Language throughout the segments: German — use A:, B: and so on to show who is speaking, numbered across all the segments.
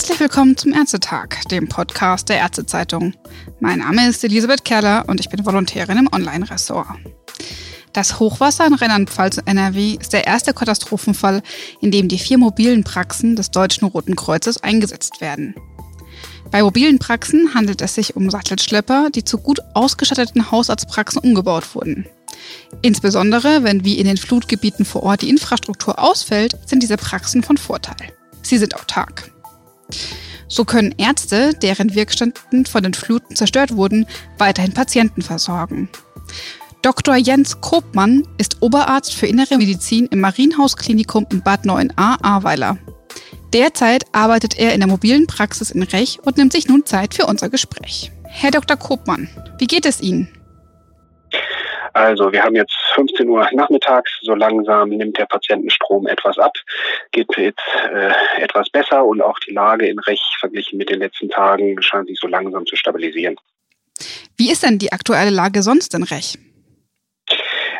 A: Herzlich willkommen zum Ärztetag, dem Podcast der Ärztezeitung. Mein Name ist Elisabeth Kerler und ich bin Volontärin im Online-Ressort. Das Hochwasser in Rheinland-Pfalz und NRW ist der erste Katastrophenfall, in dem die vier mobilen Praxen des Deutschen Roten Kreuzes eingesetzt werden. Bei mobilen Praxen handelt es sich um Sattelschlepper, die zu gut ausgestatteten Hausarztpraxen umgebaut wurden. Insbesondere, wenn wie in den Flutgebieten vor Ort die Infrastruktur ausfällt, sind diese Praxen von Vorteil. Sie sind autark. So können Ärzte, deren Wirkstätten von den Fluten zerstört wurden, weiterhin Patienten versorgen. Dr. Jens Kopmann ist Oberarzt für Innere Medizin im Marienhausklinikum in Bad 9a Ahrweiler. Derzeit arbeitet er in der mobilen Praxis in Rech und nimmt sich nun Zeit für unser Gespräch. Herr Dr. Kopmann, wie geht es Ihnen?
B: Also wir haben jetzt 15 Uhr nachmittags, so langsam nimmt der Patientenstrom etwas ab, geht jetzt äh, etwas besser und auch die Lage in Rech verglichen mit den letzten Tagen scheint sich so langsam zu stabilisieren.
A: Wie ist denn die aktuelle Lage sonst in Rech?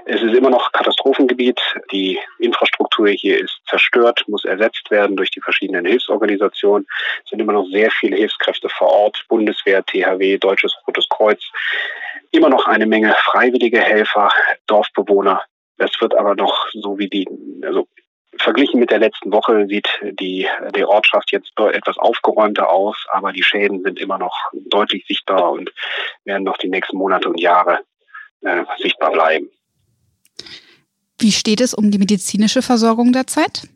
B: Es ist immer noch Katastrophengebiet. Die Infrastruktur hier ist zerstört, muss ersetzt werden durch die verschiedenen Hilfsorganisationen. Es sind immer noch sehr viele Hilfskräfte vor Ort, Bundeswehr, THW, Deutsches Rotes Kreuz, immer noch eine Menge freiwillige Helfer, Dorfbewohner. Es wird aber noch so wie die, also verglichen mit der letzten Woche sieht die, die Ortschaft jetzt etwas aufgeräumter aus, aber die Schäden sind immer noch deutlich sichtbar und werden noch die nächsten Monate und Jahre äh, sichtbar bleiben.
A: Wie steht es um die medizinische Versorgung derzeit?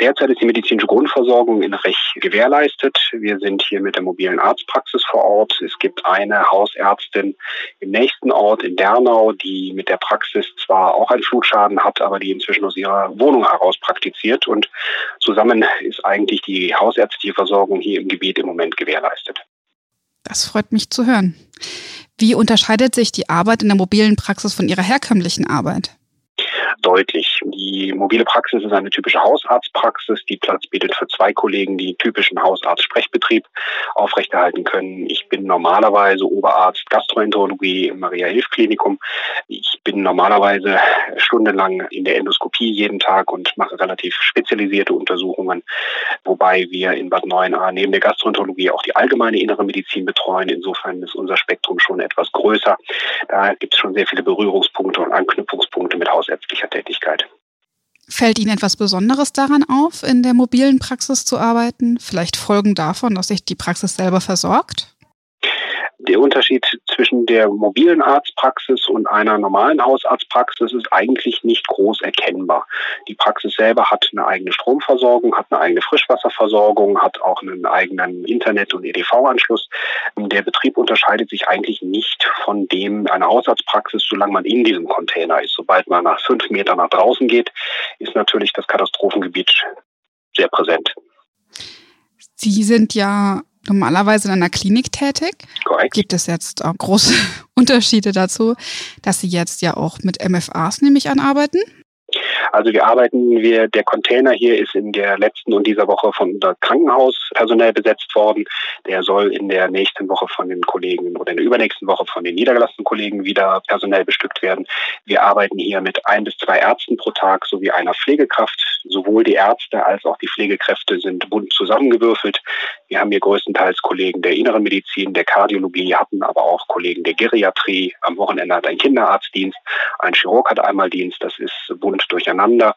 B: Derzeit ist die medizinische Grundversorgung in Rech gewährleistet. Wir sind hier mit der mobilen Arztpraxis vor Ort. Es gibt eine Hausärztin im nächsten Ort in Dernau, die mit der Praxis zwar auch einen Flutschaden hat, aber die inzwischen aus ihrer Wohnung heraus praktiziert. Und zusammen ist eigentlich die hausärztliche Versorgung hier im Gebiet im Moment gewährleistet.
A: Das freut mich zu hören. Wie unterscheidet sich die Arbeit in der mobilen Praxis von Ihrer herkömmlichen Arbeit?
B: Deutlich. Die mobile Praxis ist eine typische Hausarztpraxis, die Platz bietet für zwei Kollegen, die typischen Hausarzt-Sprechbetrieb aufrechterhalten können. Ich bin normalerweise Oberarzt Gastroenterologie im Maria-Hilf-Klinikum. Ich bin normalerweise stundenlang in der Endoskopie jeden Tag und mache relativ spezialisierte Untersuchungen, wobei wir in Bad 9a neben der Gastroenterologie auch die allgemeine innere Medizin betreuen. Insofern ist unser Spektrum schon etwas größer. Da gibt es schon sehr viele Berührungspunkte und Anknüpfungspunkte mit hausärztlicher Tätigkeit.
A: Fällt Ihnen etwas Besonderes daran auf, in der mobilen Praxis zu arbeiten? Vielleicht Folgen davon, dass sich die Praxis selber versorgt?
B: Der Unterschied zwischen der mobilen Arztpraxis und einer normalen Hausarztpraxis ist eigentlich nicht groß erkennbar. Die Praxis selber hat eine eigene Stromversorgung, hat eine eigene Frischwasserversorgung, hat auch einen eigenen Internet- und EDV-Anschluss. Der Betrieb unterscheidet sich eigentlich nicht von dem einer Hausarztpraxis, solange man in diesem Container ist. Sobald man nach fünf Metern nach draußen geht, ist natürlich das Katastrophengebiet sehr präsent.
A: Sie sind ja normalerweise in einer Klinik tätig.
B: Korrekt.
A: Gibt es jetzt auch große Unterschiede dazu, dass Sie jetzt ja auch mit MFAs nämlich anarbeiten?
B: Also wir arbeiten, wir, der Container hier ist in der letzten und dieser Woche von unser Krankenhaus personell besetzt worden. Der soll in der nächsten Woche von den Kollegen oder in der übernächsten Woche von den niedergelassenen Kollegen wieder personell bestückt werden. Wir arbeiten hier mit ein bis zwei Ärzten pro Tag sowie einer Pflegekraft. Sowohl die Ärzte als auch die Pflegekräfte sind bunt zusammengewürfelt. Wir haben hier größtenteils Kollegen der inneren Medizin, der Kardiologie, hatten aber auch Kollegen der Geriatrie. Am Wochenende hat ein Kinderarztdienst, ein Chirurg hat einmal Dienst. Das ist bunt durcheinander.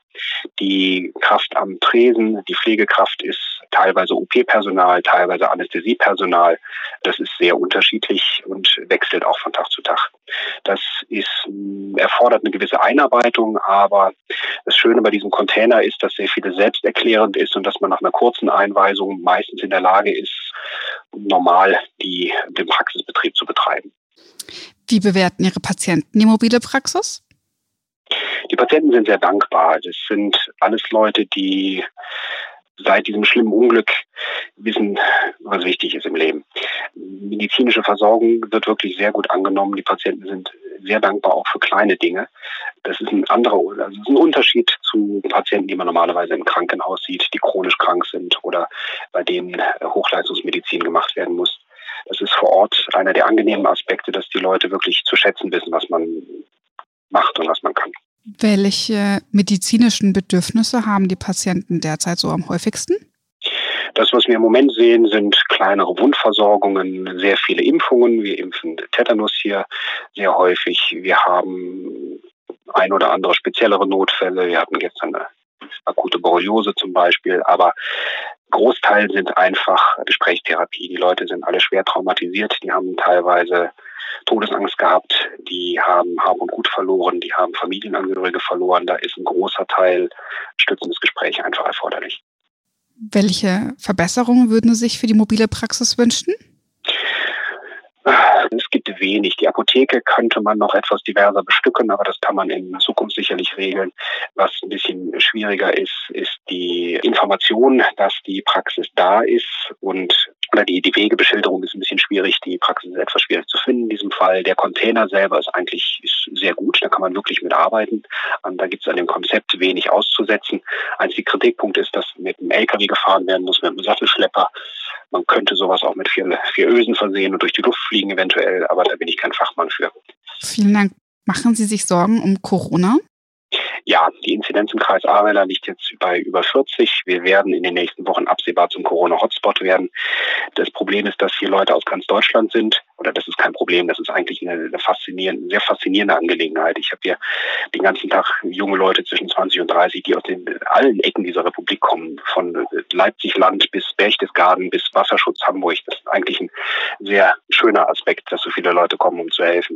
B: Die Kraft am Tresen, die Pflegekraft ist teilweise OP-Personal, teilweise Anästhesiepersonal. Das ist sehr unterschiedlich und wechselt auch von Tag zu Tag. Das ist, mm, erfordert eine gewisse Einarbeitung, aber das Schöne bei diesem Container ist, dass sehr viele selbsterklärend ist und dass man nach einer kurzen Einweisung meistens in der Lage ist, normal die, den Praxisbetrieb zu betreiben.
A: Wie bewerten Ihre Patienten die mobile Praxis?
B: Die Patienten sind sehr dankbar. Das sind alles Leute, die seit diesem schlimmen Unglück wissen, was wichtig ist im Leben. Medizinische Versorgung wird wirklich sehr gut angenommen. Die Patienten sind sehr dankbar auch für kleine Dinge. Das ist ein anderer, also ist ein Unterschied zu Patienten, die man normalerweise im Krankenhaus sieht, die chronisch krank sind oder bei denen Hochleistungsmedizin gemacht werden muss. Das ist vor Ort einer der angenehmen Aspekte, dass die Leute wirklich zu schätzen wissen, was man macht und was man kann.
A: Welche medizinischen Bedürfnisse haben die Patienten derzeit so am häufigsten?
B: Das, was wir im Moment sehen, sind kleinere Wundversorgungen, sehr viele Impfungen. Wir impfen Tetanus hier sehr häufig. Wir haben ein oder andere speziellere Notfälle. Wir hatten gestern eine akute Borreliose zum Beispiel. Aber Großteil sind einfach Gesprächstherapie. Die Leute sind alle schwer traumatisiert. Die haben teilweise Todesangst gehabt. Die haben Hab und Gut verloren. Die haben Familienangehörige verloren. Da ist ein großer Teil stützendes Gespräch einfach erforderlich.
A: Welche Verbesserungen würden Sie sich für die mobile Praxis wünschen?
B: Es gibt wenig. Die Apotheke könnte man noch etwas diverser bestücken, aber das kann man in Zukunft sicherlich regeln. Was ein bisschen schwieriger ist, ist die Information, dass die Praxis da ist und oder die, die Wegebeschilderung ist ein bisschen schwierig. Die Praxis ist etwas schwierig zu finden in diesem Fall. Der Container selber ist eigentlich ist sehr gut. Da kann man wirklich mitarbeiten. Und da gibt es an dem Konzept wenig auszusetzen. Einzig Kritikpunkt ist, dass mit einem LKW gefahren werden muss, mit einem Sattelschlepper. Man könnte sowas auch mit vier, vier Ösen versehen und durch die Luft fliegen eventuell, aber da bin ich kein Fachmann für.
A: Vielen Dank. Machen Sie sich Sorgen um Corona?
B: Ja, die Inzidenz im Kreis Ahrweiler liegt jetzt bei über 40. Wir werden in den nächsten Wochen absehbar zum Corona-Hotspot werden. Das Problem ist, dass hier Leute aus ganz Deutschland sind. Oder das ist kein Problem, das ist eigentlich eine, eine faszinierende, sehr faszinierende Angelegenheit. Ich habe hier den ganzen Tag junge Leute zwischen 20 und 30, die aus den allen Ecken dieser Republik kommen. Von Leipzig-Land bis Berchtesgaden bis Wasserschutz Hamburg. Das ist eigentlich ein sehr schöner Aspekt, dass so viele Leute kommen, um zu helfen.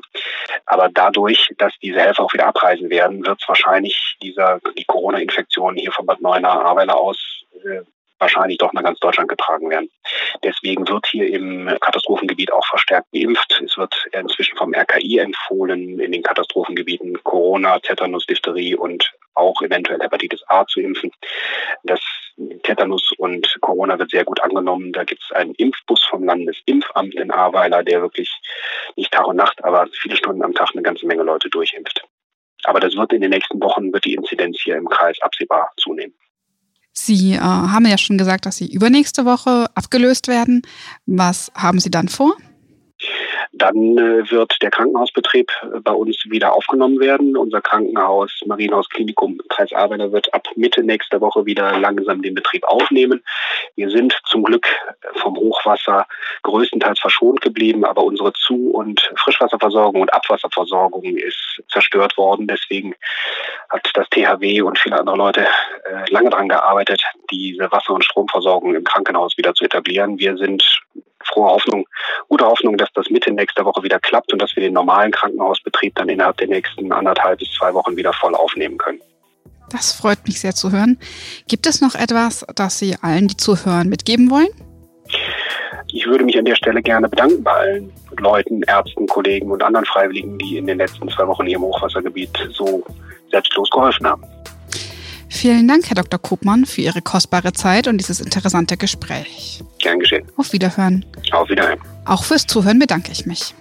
B: Aber dadurch, dass diese Helfer auch wieder abreisen werden, wird es wahrscheinlich dieser, die Corona-Infektion hier von Bad Neuenahr-Ahrweiler aus äh, wahrscheinlich doch nach ganz Deutschland getragen werden. Deswegen wird hier im Katastrophengebiet auch verstärkt geimpft. Es wird inzwischen vom RKI empfohlen, in den Katastrophengebieten Corona, Tetanus, Diphtherie und auch eventuell Hepatitis A zu impfen. Das Tetanus und Corona wird sehr gut angenommen. Da gibt es einen Impfbus vom Landesimpfamt in Ahrweiler, der wirklich nicht Tag und Nacht, aber viele Stunden am Tag eine ganze Menge Leute das wird in den nächsten Wochen, wird die Inzidenz hier im Kreis absehbar zunehmen.
A: Sie äh, haben ja schon gesagt, dass Sie übernächste Woche abgelöst werden. Was haben Sie dann vor?
B: Dann äh, wird der Krankenhausbetrieb äh, bei uns wieder aufgenommen werden. Unser Krankenhaus, Marienhaus Klinikum Kreis Arbeiter, wird ab Mitte nächster Woche wieder langsam den Betrieb aufnehmen. Wir sind zum Glück vom Hochwasser größtenteils verschont geblieben, aber unsere Zu- und Frischwasserversorgung und Abwasserversorgung ist zerstört worden. Deswegen hat das THW und viele andere Leute äh, lange daran gearbeitet, diese Wasser- und Stromversorgung im Krankenhaus wieder zu etablieren. Wir sind frohe Hoffnung, gute Hoffnung, dass das Mitte nächster Woche wieder klappt und dass wir den normalen Krankenhausbetrieb dann innerhalb der nächsten anderthalb bis zwei Wochen wieder voll aufnehmen können.
A: Das freut mich sehr zu hören. Gibt es noch etwas, das Sie allen, die zuhören, mitgeben wollen?
B: Ich würde mich an der Stelle gerne bedanken bei allen Leuten, Ärzten, Kollegen und anderen Freiwilligen, die in den letzten zwei Wochen hier im Hochwassergebiet so selbstlos geholfen haben.
A: Vielen Dank, Herr Dr. Kopmann, für Ihre kostbare Zeit und dieses interessante Gespräch.
B: Gern geschehen.
A: Auf Wiederhören.
B: Auf Wiederhören.
A: Auch fürs Zuhören bedanke ich mich.